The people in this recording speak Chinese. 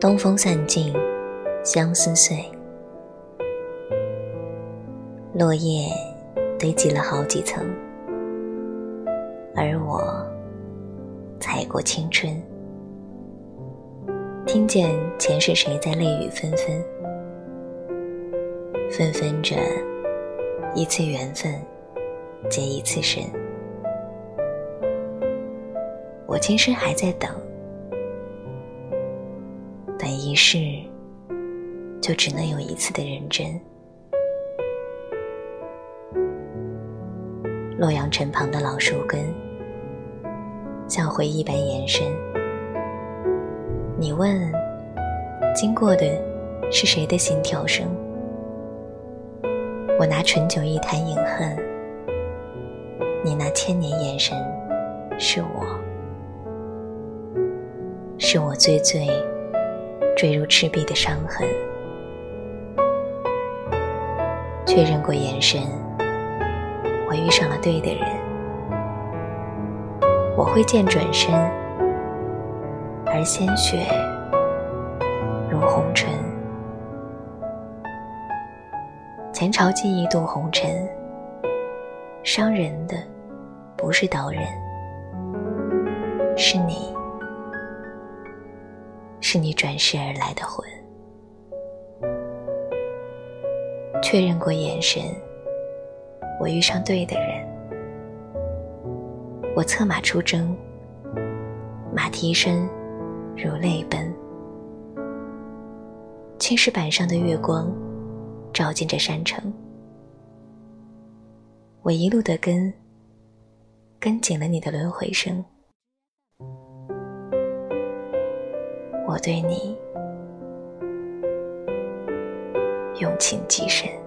东风散尽，相思碎，落叶堆积了好几层，而我踩过青春，听见前世谁在泪雨纷纷，纷纷着一次缘分结一次深。我今生还在，等一世，就只能有一次的认真。洛阳城旁的老树根，像回忆般延伸。你问，经过的是谁的心跳声？我拿醇酒一坛饮恨，你那千年眼神，是我。是我最最坠入赤壁的伤痕。确认过眼神，我遇上了对的人。我挥剑转身，而鲜血如红尘。前朝记忆渡红尘，伤人的不是刀刃，是你。是你转世而来的魂，确认过眼神，我遇上对的人，我策马出征，马蹄声如泪奔，青石板上的月光照进这山城，我一路的跟，跟紧了你的轮回声。我对你用情极深。